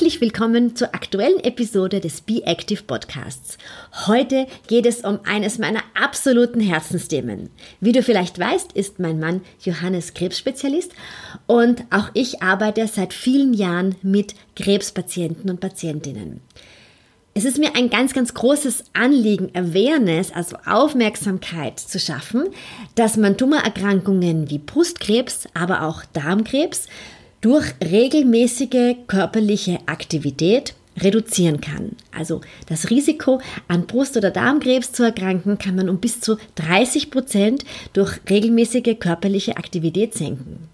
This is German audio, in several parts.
Herzlich willkommen zur aktuellen Episode des Be Active Podcasts. Heute geht es um eines meiner absoluten Herzensthemen. Wie du vielleicht weißt, ist mein Mann Johannes Krebsspezialist und auch ich arbeite seit vielen Jahren mit Krebspatienten und Patientinnen. Es ist mir ein ganz, ganz großes Anliegen, Awareness, also Aufmerksamkeit zu schaffen, dass man Tumorerkrankungen wie Brustkrebs, aber auch Darmkrebs durch regelmäßige körperliche Aktivität reduzieren kann. Also das Risiko an Brust- oder Darmkrebs zu erkranken kann man um bis zu 30 Prozent durch regelmäßige körperliche Aktivität senken.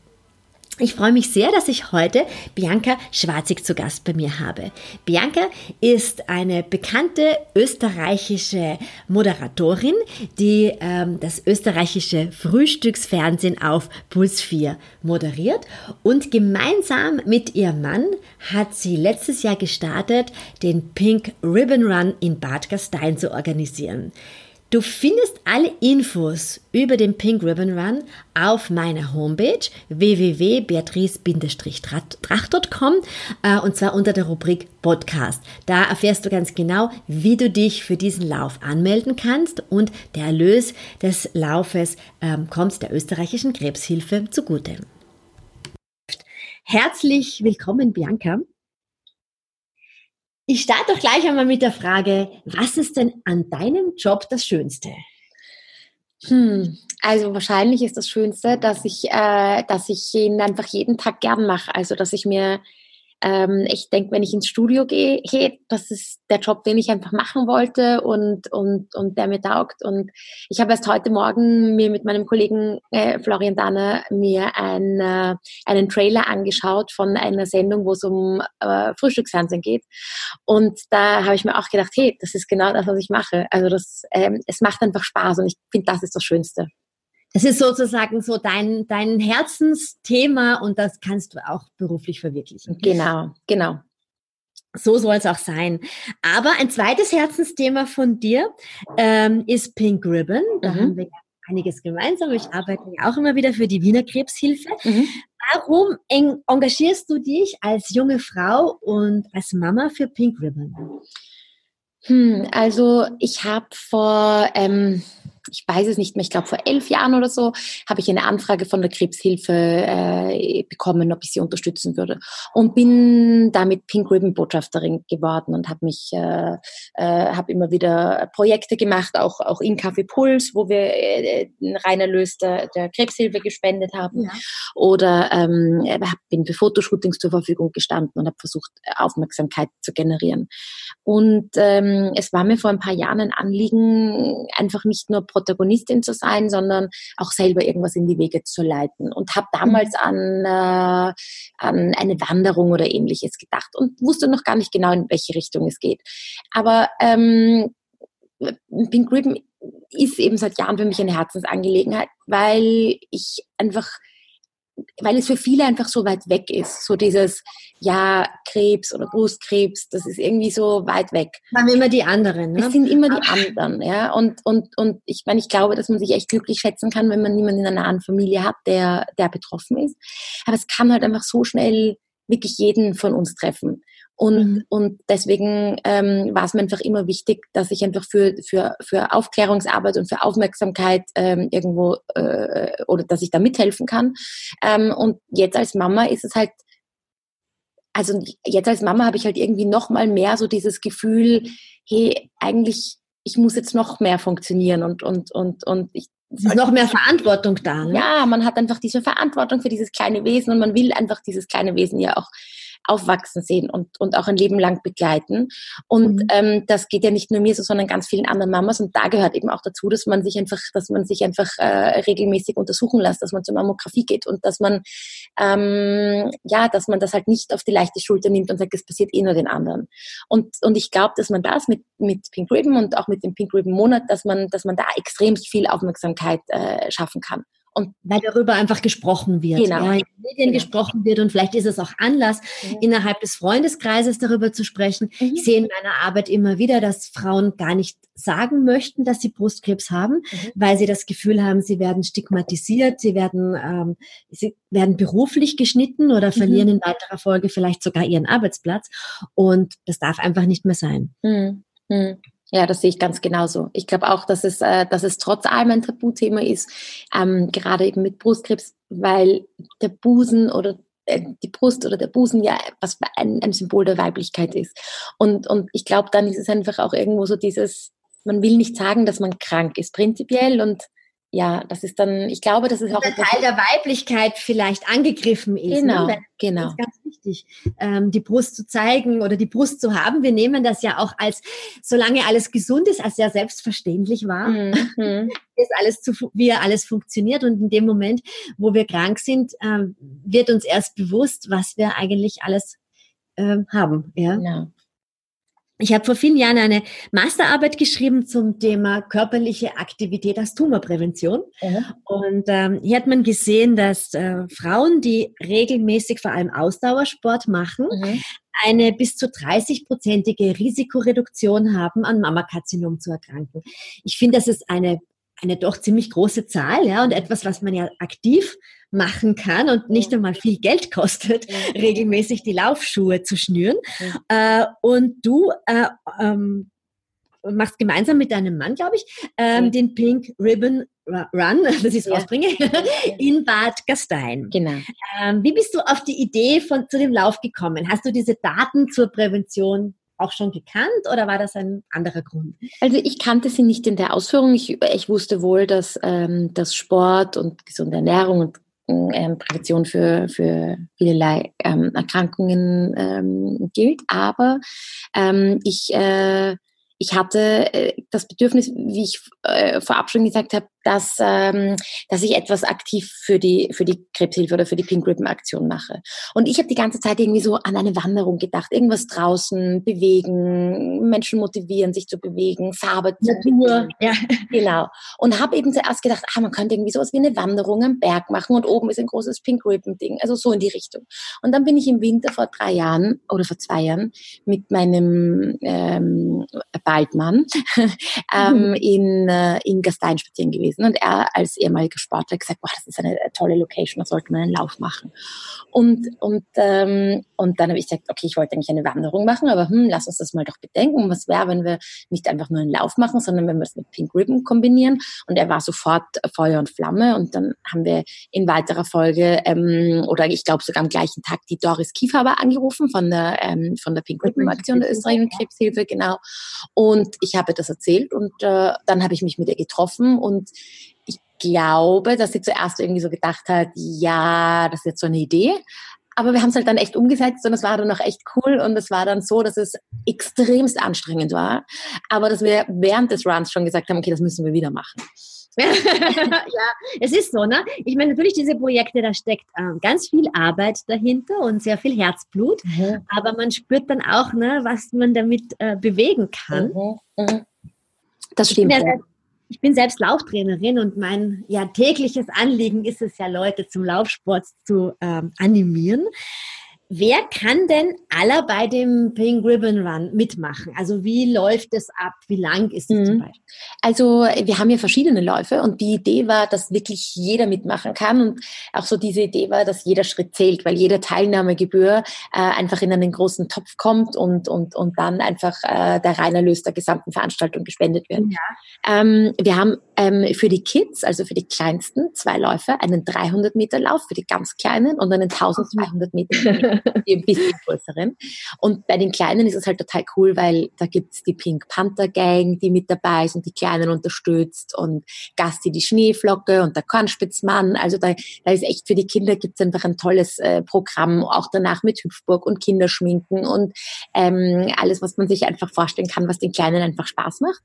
Ich freue mich sehr, dass ich heute Bianca Schwarzig zu Gast bei mir habe. Bianca ist eine bekannte österreichische Moderatorin, die ähm, das österreichische Frühstücksfernsehen auf Puls 4 moderiert und gemeinsam mit ihrem Mann hat sie letztes Jahr gestartet, den Pink Ribbon Run in Bad Gastein zu organisieren. Du findest alle Infos über den Pink Ribbon Run auf meiner Homepage www.beatrice-drach.com äh, und zwar unter der Rubrik Podcast. Da erfährst du ganz genau, wie du dich für diesen Lauf anmelden kannst und der Erlös des Laufes ähm, kommt der österreichischen Krebshilfe zugute. Herzlich willkommen, Bianca. Ich starte doch gleich einmal mit der Frage, was ist denn an deinem Job das Schönste? Hm, also wahrscheinlich ist das Schönste, dass ich, äh, dass ich ihn einfach jeden Tag gern mache. Also dass ich mir ähm, ich denke, wenn ich ins Studio gehe, hey, das ist der Job, den ich einfach machen wollte und, und, und der mir taugt. Und ich habe erst heute Morgen mir mit meinem Kollegen äh, Florian Danner mir ein, äh, einen Trailer angeschaut von einer Sendung, wo es um äh, Frühstücksfernsehen geht. Und da habe ich mir auch gedacht, hey, das ist genau das, was ich mache. Also das, ähm, es macht einfach Spaß und ich finde, das ist das Schönste. Das ist sozusagen so dein, dein Herzensthema und das kannst du auch beruflich verwirklichen. Genau, genau. So soll es auch sein. Aber ein zweites Herzensthema von dir ähm, ist Pink Ribbon. Da mhm. haben wir einiges gemeinsam. Ich arbeite ja auch immer wieder für die Wiener Krebshilfe. Mhm. Warum engagierst du dich als junge Frau und als Mama für Pink Ribbon? Hm, also ich habe vor ähm, ich weiß es nicht mehr, ich glaube vor elf Jahren oder so, habe ich eine Anfrage von der Krebshilfe äh, bekommen, ob ich sie unterstützen würde. Und bin damit Pink Ribbon Botschafterin geworden und habe mich, äh, äh, habe immer wieder Projekte gemacht, auch, auch in Café Puls, wo wir äh, einen Reinerlös der, der Krebshilfe gespendet haben. Ja. Oder ähm, bin für Fotoshootings zur Verfügung gestanden und habe versucht, Aufmerksamkeit zu generieren. Und ähm, es war mir vor ein paar Jahren ein Anliegen, einfach nicht nur Protagonistin zu sein, sondern auch selber irgendwas in die Wege zu leiten. Und habe damals mhm. an, äh, an eine Wanderung oder ähnliches gedacht und wusste noch gar nicht genau, in welche Richtung es geht. Aber ähm, Pink Ribbon ist eben seit Jahren für mich eine Herzensangelegenheit, weil ich einfach weil es für viele einfach so weit weg ist. So dieses, ja, Krebs oder Brustkrebs, das ist irgendwie so weit weg. Haben immer die anderen, ne? Es sind immer die anderen, ja. Und, und, und ich meine, ich glaube, dass man sich echt glücklich schätzen kann, wenn man niemanden in einer nahen Familie hat, der, der betroffen ist. Aber es kann halt einfach so schnell wirklich jeden von uns treffen. Und, mhm. und deswegen ähm, war es mir einfach immer wichtig, dass ich einfach für, für, für Aufklärungsarbeit und für Aufmerksamkeit ähm, irgendwo äh, oder dass ich da mithelfen kann. Ähm, und jetzt als Mama ist es halt, also jetzt als Mama habe ich halt irgendwie noch mal mehr so dieses Gefühl, hey, eigentlich, ich muss jetzt noch mehr funktionieren und, und, und, und ich, es ist noch mehr Verantwortung da. Ne? Ja, man hat einfach diese Verantwortung für dieses kleine Wesen und man will einfach dieses kleine Wesen ja auch aufwachsen sehen und, und auch ein Leben lang begleiten. Und mhm. ähm, das geht ja nicht nur mir so, sondern ganz vielen anderen Mamas. Und da gehört eben auch dazu, dass man sich einfach, dass man sich einfach äh, regelmäßig untersuchen lässt, dass man zur Mammographie geht und dass man ähm, ja, dass man das halt nicht auf die leichte Schulter nimmt und sagt, es passiert eh nur den anderen. Und, und ich glaube, dass man das mit, mit Pink Ribbon und auch mit dem Pink Ribbon Monat, dass man, dass man da extrem viel Aufmerksamkeit äh, schaffen kann. Und weil darüber einfach gesprochen wird, genau. ja, in den Medien genau. gesprochen wird und vielleicht ist es auch Anlass, mhm. innerhalb des Freundeskreises darüber zu sprechen. Mhm. Ich sehe in meiner Arbeit immer wieder, dass Frauen gar nicht sagen möchten, dass sie Brustkrebs haben, mhm. weil sie das Gefühl haben, sie werden stigmatisiert, sie werden, ähm, sie werden beruflich geschnitten oder verlieren mhm. in weiterer Folge vielleicht sogar ihren Arbeitsplatz. Und das darf einfach nicht mehr sein. Ja, das sehe ich ganz genauso. Ich glaube auch, dass es, äh, dass es trotz allem ein Tabuthema ist, ähm, gerade eben mit Brustkrebs, weil der Busen oder äh, die Brust oder der Busen ja was ein, ein Symbol der Weiblichkeit ist. Und, und ich glaube, dann ist es einfach auch irgendwo so dieses, man will nicht sagen, dass man krank ist, prinzipiell. Und ja, das ist dann, ich glaube, das ist auch der Teil der Weiblichkeit vielleicht angegriffen ist. Genau, ne? genau. Das ist ganz wichtig, ähm, die Brust zu zeigen oder die Brust zu haben. Wir nehmen das ja auch als, solange alles gesund ist, als sehr selbstverständlich war, mhm. ist alles zu, wie alles funktioniert. Und in dem Moment, wo wir krank sind, ähm, wird uns erst bewusst, was wir eigentlich alles ähm, haben. Ja. Genau. Ich habe vor vielen Jahren eine Masterarbeit geschrieben zum Thema körperliche Aktivität als Tumorprävention. Mhm. Und ähm, hier hat man gesehen, dass äh, Frauen, die regelmäßig vor allem Ausdauersport machen, mhm. eine bis zu 30-prozentige Risikoreduktion haben, an Mammakarzinom zu erkranken. Ich finde, das ist eine eine doch ziemlich große Zahl, ja, und etwas, was man ja aktiv machen kann und nicht einmal viel Geld kostet, regelmäßig die Laufschuhe zu schnüren. Äh, und du äh, ähm, machst gemeinsam mit deinem Mann, glaube ich, ähm, den Pink Ribbon Run, dass ich es ja. rausbringe, in Bad Gastein. Genau. Ähm, wie bist du auf die Idee von, zu dem Lauf gekommen? Hast du diese Daten zur Prävention auch schon gekannt oder war das ein anderer Grund? Also ich kannte sie nicht in der Ausführung. Ich, ich wusste wohl, dass, ähm, dass Sport und gesunde Ernährung und ähm, Prävention für, für vielerlei ähm, Erkrankungen ähm, gilt. Aber ähm, ich, äh, ich hatte äh, das Bedürfnis, wie ich äh, vorab schon gesagt habe, dass, ähm, dass ich etwas aktiv für die, für die Krebshilfe oder für die Pink Ribbon Aktion mache. Und ich habe die ganze Zeit irgendwie so an eine Wanderung gedacht, irgendwas draußen bewegen, Menschen motivieren, sich zu bewegen, Farbe zu Natur, ja. Genau. Und habe eben zuerst gedacht, ah, man könnte irgendwie sowas wie eine Wanderung am Berg machen und oben ist ein großes Pink Ribbon Ding, also so in die Richtung. Und dann bin ich im Winter vor drei Jahren oder vor zwei Jahren mit meinem ähm, Baldmann ähm, mhm. in, äh, in Gastein spazieren gewesen gewesen. Und er als ehemaliger Sportler gesagt, boah, das ist eine tolle Location, da sollte man einen Lauf machen. Und, und, ähm, und dann habe ich gesagt, okay, ich wollte eigentlich eine Wanderung machen, aber hm, lass uns das mal doch bedenken. Was wäre, wenn wir nicht einfach nur einen Lauf machen, sondern wenn wir es mit Pink Ribbon kombinieren? Und er war sofort Feuer und Flamme. Und dann haben wir in weiterer Folge, ähm, oder ich glaube sogar am gleichen Tag, die Doris Kiefhaber angerufen von der, ähm, von der Pink Ribbon Aktion der österreichischen Krebshilfe, genau. Und ich habe das erzählt und äh, dann habe ich mich mit ihr getroffen und ich glaube, dass sie zuerst irgendwie so gedacht hat, ja, das ist jetzt so eine Idee. Aber wir haben es halt dann echt umgesetzt und es war dann auch echt cool und es war dann so, dass es extremst anstrengend war. Aber dass wir während des Runs schon gesagt haben, okay, das müssen wir wieder machen. ja, es ist so, ne? Ich meine, natürlich diese Projekte, da steckt ähm, ganz viel Arbeit dahinter und sehr viel Herzblut, mhm. aber man spürt dann auch, ne, was man damit äh, bewegen kann. Mhm. Mhm. Das stimmt. Ja, ich bin selbst Lauftrainerin und mein ja, tägliches Anliegen ist es ja, Leute zum Laufsport zu ähm, animieren. Wer kann denn aller bei dem Pink Ribbon Run mitmachen? Also wie läuft es ab? Wie lang ist es mhm. zum Beispiel? Also wir haben ja verschiedene Läufe und die Idee war, dass wirklich jeder mitmachen kann und auch so diese Idee war, dass jeder Schritt zählt, weil jede Teilnahmegebühr äh, einfach in einen großen Topf kommt und, und, und dann einfach äh, der Reinerlös der gesamten Veranstaltung gespendet wird. Ja. Ähm, wir haben ähm, für die Kids, also für die Kleinsten, zwei Läufe, einen 300 Meter Lauf für die ganz Kleinen und einen 1200 Meter für die ein bisschen größeren. Und bei den Kleinen ist es halt total cool, weil da gibt's die Pink Panther Gang, die mit dabei ist und die Kleinen unterstützt und Gasti die Schneeflocke und der Kornspitzmann. Also da, da ist echt für die Kinder gibt's einfach ein tolles äh, Programm, auch danach mit Hüpfburg und Kinderschminken und ähm, alles, was man sich einfach vorstellen kann, was den Kleinen einfach Spaß macht.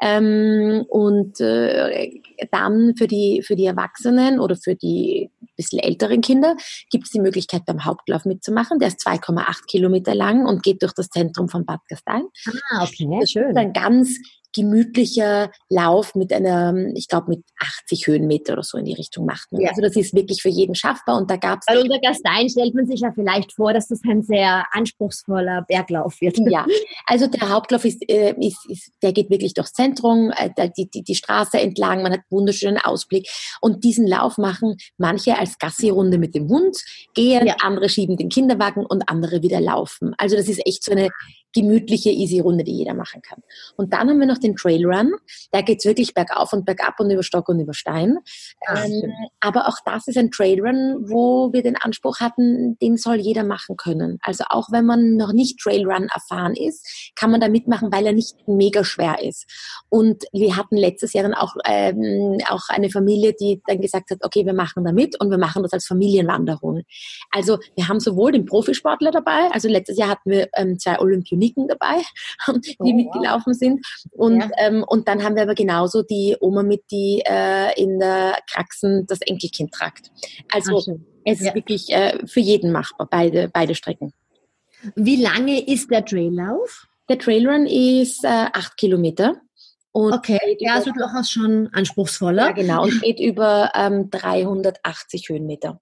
Ähm, und äh, dann für die, für die Erwachsenen oder für die bisschen älteren Kinder gibt es die Möglichkeit, beim Hauptlauf mitzumachen. Der ist 2,8 Kilometer lang und geht durch das Zentrum von Bad Gastein. Ah, okay, das schön. Ein ganz gemütlicher Lauf mit einer, ich glaube, mit 80 Höhenmeter oder so in die Richtung macht man. Ja. Also das ist wirklich für jeden schaffbar und da gab es... Weil unter Gastein stellt man sich ja vielleicht vor, dass das ein sehr anspruchsvoller Berglauf wird. Ja, also der Hauptlauf ist, äh, ist, ist der geht wirklich durchs Zentrum, äh, die, die, die Straße entlang, man hat wunderschönen Ausblick und diesen Lauf machen manche als Gassi-Runde mit dem Hund, gehen, ja. andere schieben den Kinderwagen und andere wieder laufen. Also das ist echt so eine gemütliche, easy Runde, die jeder machen kann. Und dann haben wir noch den Trail Run. Da geht's wirklich bergauf und bergab und über Stock und über Stein. Ah, ähm, aber auch das ist ein Trail Run, wo wir den Anspruch hatten, den soll jeder machen können. Also auch wenn man noch nicht Trail Run erfahren ist, kann man da mitmachen, weil er nicht mega schwer ist. Und wir hatten letztes Jahr dann auch, ähm, auch eine Familie, die dann gesagt hat, okay, wir machen da mit und wir machen das als Familienwanderung. Also wir haben sowohl den Profisportler dabei, also letztes Jahr hatten wir ähm, zwei Olympioniken Kliniken dabei, die oh, mitgelaufen wow. sind. Und, ja. ähm, und dann haben wir aber genauso die Oma mit, die äh, in der Kraxen das Enkelkind tragt. Also Ach, es ist ja. wirklich äh, für jeden machbar, beide, beide Strecken. Wie lange ist der Traillauf? Der Trailrun ist äh, acht Kilometer. Und okay, ja, also durchaus schon anspruchsvoller. Ja, genau, und geht über ähm, 380 Höhenmeter.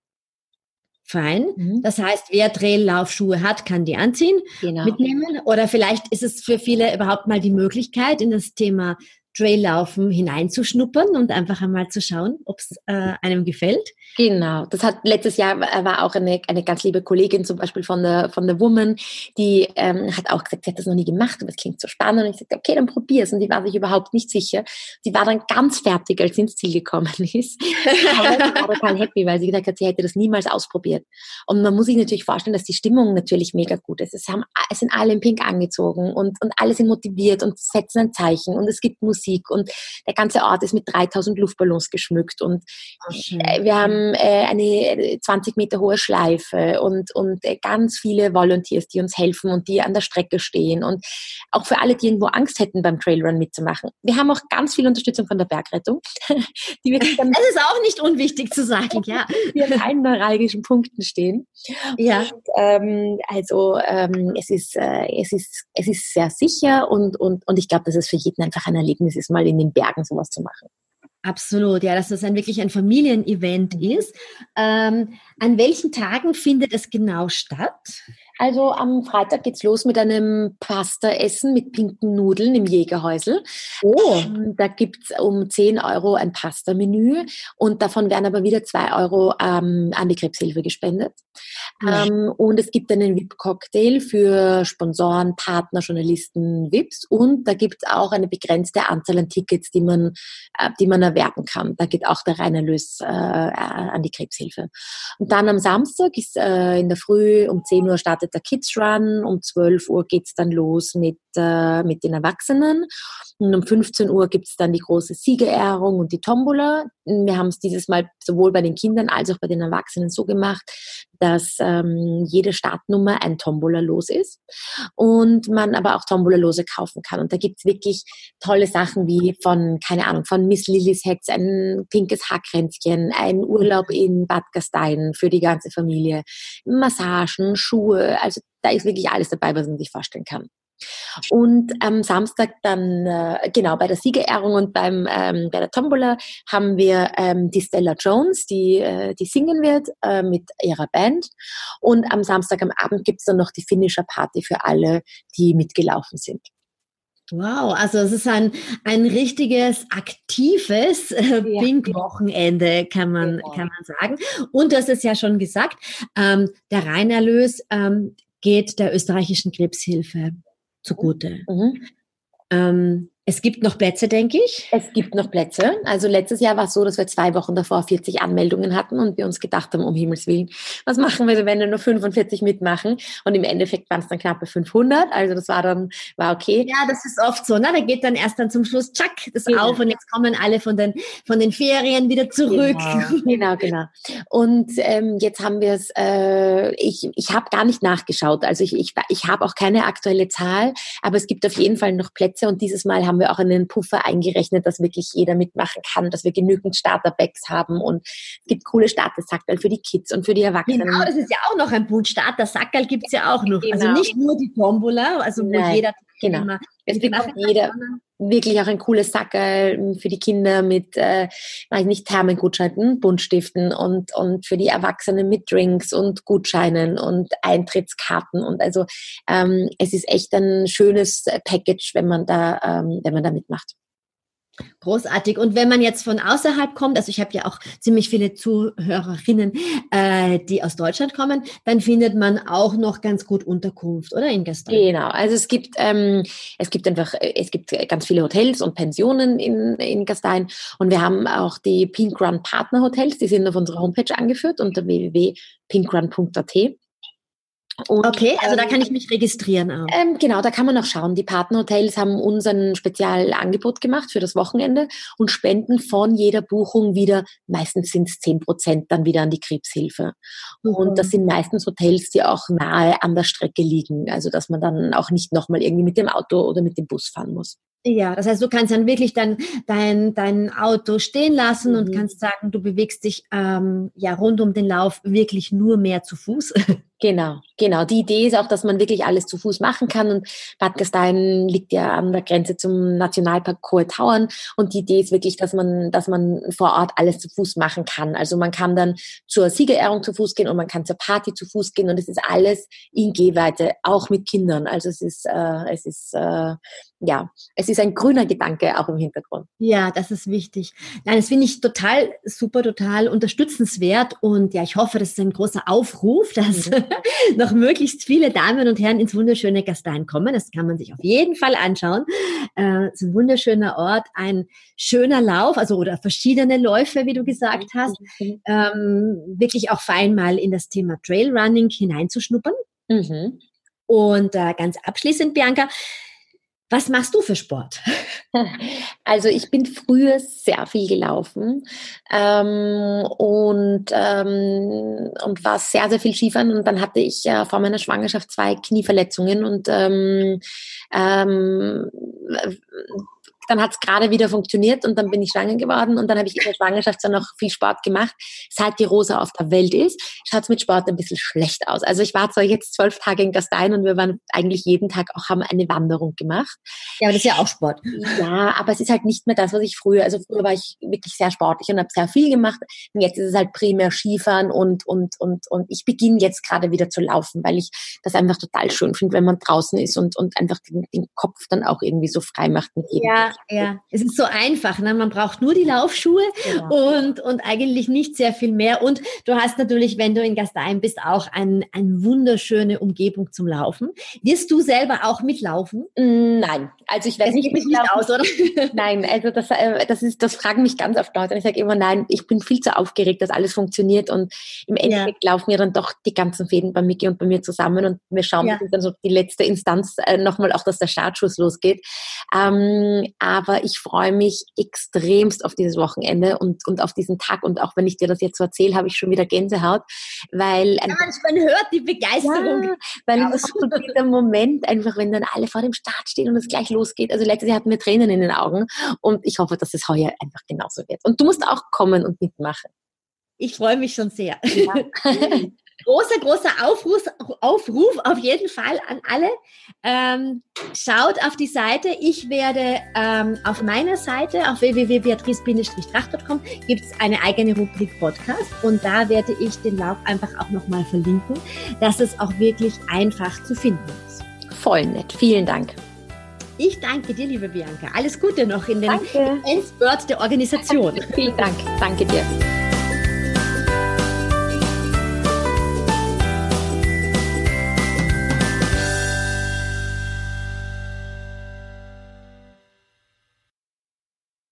Fein. Mhm. Das heißt, wer Traillaufschuhe hat, kann die anziehen, genau. mitnehmen. Oder vielleicht ist es für viele überhaupt mal die Möglichkeit, in das Thema Traillaufen hineinzuschnuppern und einfach einmal zu schauen, ob es äh, einem gefällt. Genau, das hat letztes Jahr war auch eine, eine ganz liebe Kollegin zum Beispiel von der von der Woman, die ähm, hat auch gesagt, sie hat das noch nie gemacht, aber es klingt so spannend. Und ich sagte, okay, dann probier's. Und die war sich überhaupt nicht sicher. Sie war dann ganz fertig, als sie ins Ziel gekommen ist. aber sie war total happy, weil sie gesagt hat, sie hätte das niemals ausprobiert. Und man muss sich natürlich vorstellen, dass die Stimmung natürlich mega gut ist. Es, haben, es sind alle in Pink angezogen und, und alle sind motiviert und setzen ein Zeichen und es gibt Musik Musik und der ganze Ort ist mit 3000 Luftballons geschmückt und oh, wir haben äh, eine 20 Meter hohe Schleife und, und äh, ganz viele Volunteers, die uns helfen und die an der Strecke stehen und auch für alle, die irgendwo Angst hätten beim Trailrun mitzumachen. Wir haben auch ganz viel Unterstützung von der Bergrettung. die wirklich dann das ist auch nicht unwichtig zu sagen, ja. Die an allen neuralgischen Punkten stehen. Ja. Und, ähm, also ähm, es, ist, äh, es, ist, es ist sehr sicher und, und, und ich glaube, das ist für jeden einfach ein Erlebnis es ist, mal in den Bergen sowas zu machen. Absolut, ja, dass das ein wirklich ein Familienevent mhm. ist. Ähm, an welchen Tagen findet es genau statt? Also am Freitag geht's los mit einem Pasta-Essen mit pinken Nudeln im Jägerhäusel. Oh. Ähm, da gibt's um 10 Euro ein Pasta-Menü und davon werden aber wieder 2 Euro ähm, an die Krebshilfe gespendet. Ja. Ähm, und es gibt einen VIP-Cocktail für Sponsoren, Partner, Journalisten, VIPs und da gibt's auch eine begrenzte Anzahl an Tickets, die man, äh, die man erwerben kann. Da geht auch der Reinerlös äh, an die Krebshilfe. Und dann am Samstag ist äh, in der Früh um 10 Uhr startet der Kids Run. Um 12 Uhr geht's dann los mit, äh, mit den Erwachsenen. Und um 15 Uhr gibt's dann die große Siegerehrung und die Tombola. Wir haben es dieses Mal sowohl bei den Kindern als auch bei den Erwachsenen so gemacht, dass ähm, jede Startnummer ein Tombola los ist und man aber auch Tombola-Lose kaufen kann. Und da gibt's wirklich tolle Sachen wie von, keine Ahnung, von Miss Lillys Hex ein pinkes Haarkränzchen, ein Urlaub in Bad Gastein für die ganze Familie, Massagen, Schuhe, also da ist wirklich alles dabei, was man sich vorstellen kann. Und am Samstag dann, äh, genau, bei der Siegerehrung und beim, ähm, bei der Tombola haben wir ähm, die Stella Jones, die, äh, die singen wird äh, mit ihrer Band. Und am Samstag am Abend gibt's dann noch die Finisher Party für alle, die mitgelaufen sind. Wow, also es ist ein, ein richtiges aktives äh, ja. Pink-Wochenende, kann man, genau. kann man sagen. Und hast es ja schon gesagt, ähm, der Reinerlös ähm, geht der österreichischen Krebshilfe zugute. Mhm. Ähm, Es gibt noch Plätze, denke ich. Es gibt noch Plätze. Also letztes Jahr war es so, dass wir zwei Wochen davor 40 Anmeldungen hatten und wir uns gedacht haben, um Himmels Willen, was machen wir, wenn wir nur 45 mitmachen? Und im Endeffekt waren es dann knappe 500. Also das war dann, war okay. Ja, das ist oft so. Ne? Da geht dann erst dann zum Schluss, tschack, das genau. auf und jetzt kommen alle von den, von den Ferien wieder zurück. Genau, genau. genau. Und ähm, jetzt haben wir es, äh, ich, ich habe gar nicht nachgeschaut. Also ich, ich, ich habe auch keine aktuelle Zahl, aber es gibt auf jeden Fall noch Plätze und dieses Mal haben wir auch einen Puffer eingerechnet, dass wirklich jeder mitmachen kann, dass wir genügend Starterbacks haben und es gibt coole Startersackerl für die Kids und für die Erwachsenen. Genau, das ist ja auch noch ein Punkt. Startersackerl gibt es ja auch noch. Also genau. Also nicht nur die Tombola, also wo Nein, jeder genau. Es bekommt jeder wirklich auch ein cooles Sackerl für die Kinder mit, äh, weiß nicht, Thermengutscheinen, Buntstiften und, und für die Erwachsenen mit Drinks und Gutscheinen und Eintrittskarten. Und also ähm, es ist echt ein schönes Package, wenn man da, ähm, wenn man da mitmacht. Großartig. Und wenn man jetzt von außerhalb kommt, also ich habe ja auch ziemlich viele Zuhörerinnen, äh, die aus Deutschland kommen, dann findet man auch noch ganz gut Unterkunft, oder in Gastein? Genau. Also es gibt ähm, es gibt einfach es gibt ganz viele Hotels und Pensionen in in Gastein und wir haben auch die Pink Run Partner Hotels, die sind auf unserer Homepage angeführt unter www.pinkrun.at. Und, okay, also da kann ich mich registrieren auch. Ähm, genau, da kann man auch schauen. Die Partnerhotels haben uns ein Spezialangebot gemacht für das Wochenende und spenden von jeder Buchung wieder, meistens sind es 10 Prozent, dann wieder an die Krebshilfe. Mhm. Und das sind meistens Hotels, die auch nahe an der Strecke liegen, also dass man dann auch nicht nochmal irgendwie mit dem Auto oder mit dem Bus fahren muss. Ja, das heißt, du kannst dann wirklich dann dein, dein Auto stehen lassen mhm. und kannst sagen, du bewegst dich ähm, ja rund um den Lauf wirklich nur mehr zu Fuß. Genau, genau. Die Idee ist auch, dass man wirklich alles zu Fuß machen kann. Und Bad Gastein liegt ja an der Grenze zum Nationalpark Hohe Tauern. Und die Idee ist wirklich, dass man, dass man vor Ort alles zu Fuß machen kann. Also man kann dann zur Siegerehrung zu Fuß gehen und man kann zur Party zu Fuß gehen. Und es ist alles in Gehweite, auch mit Kindern. Also es ist, äh, es ist, äh, ja, es ist ein grüner Gedanke auch im Hintergrund. Ja, das ist wichtig. Nein, das finde ich total super, total unterstützenswert. Und ja, ich hoffe, das ist ein großer Aufruf, dass mhm. noch möglichst viele Damen und Herren ins wunderschöne Gastein kommen. Das kann man sich auf jeden Fall anschauen. Äh, es ist ein wunderschöner Ort, ein schöner Lauf, also oder verschiedene Läufe, wie du gesagt hast. Ähm, wirklich auch fein mal in das Thema Trailrunning hineinzuschnuppern. Mhm. Und äh, ganz abschließend, Bianca, was machst du für Sport? Also ich bin früher sehr viel gelaufen ähm, und, ähm, und war sehr, sehr viel Skifahren und dann hatte ich äh, vor meiner Schwangerschaft zwei Knieverletzungen und ähm, ähm dann hat es gerade wieder funktioniert und dann bin ich schwanger geworden und dann habe ich in der Schwangerschaft dann noch viel Sport gemacht. Seit die Rosa auf der Welt ist, schaut es mit Sport ein bisschen schlecht aus. Also ich war zwar jetzt zwölf Tage in Gastein und wir waren eigentlich jeden Tag auch, haben eine Wanderung gemacht. Ja, aber das ist ja auch Sport. Ja, aber es ist halt nicht mehr das, was ich früher, also früher war ich wirklich sehr sportlich und habe sehr viel gemacht. Und jetzt ist es halt primär Skifahren und, und, und, und ich beginne jetzt gerade wieder zu laufen, weil ich das einfach total schön finde, wenn man draußen ist und, und einfach den, den Kopf dann auch irgendwie so frei macht mit jedem. Ja, ja, es ist so einfach. Ne? Man braucht nur die Laufschuhe genau. und, und eigentlich nicht sehr viel mehr. Und du hast natürlich, wenn du in Gastein bist, auch eine ein wunderschöne Umgebung zum Laufen. Wirst du selber auch mitlaufen? Mm, nein, also ich werde nicht mitlaufen. Nicht aus, oder? Nein, also das, äh, das, ist, das fragen mich ganz oft Leute. Und ich sage immer, nein, ich bin viel zu aufgeregt, dass alles funktioniert. Und im Endeffekt ja. laufen ja dann doch die ganzen Fäden bei Miki und bei mir zusammen. Und wir schauen, ja. dann so die letzte Instanz äh, nochmal auch, dass der Startschuss losgeht. Ähm, aber ich freue mich extremst auf dieses Wochenende und, und auf diesen Tag. Und auch wenn ich dir das jetzt so erzähle, habe ich schon wieder Gänsehaut, weil... Ja, man hört die Begeisterung. Ja, weil ja. es so dieser Moment einfach, wenn dann alle vor dem Start stehen und es gleich losgeht. Also letztes Jahr hatten wir Tränen in den Augen und ich hoffe, dass es heuer einfach genauso wird. Und du musst auch kommen und mitmachen. Ich freue mich schon sehr. Ja. großer, großer Aufruf, Aufruf auf jeden Fall an alle. Ähm, schaut auf die Seite. Ich werde ähm, auf meiner Seite, auf www.beatrice-tracht.com, gibt es eine eigene Rubrik Podcast und da werde ich den Lauf einfach auch nochmal verlinken, dass es auch wirklich einfach zu finden ist. Voll nett. Vielen Dank. Ich danke dir, liebe Bianca. Alles Gute noch in den Endspurt der Organisation. Vielen Dank. Danke dir.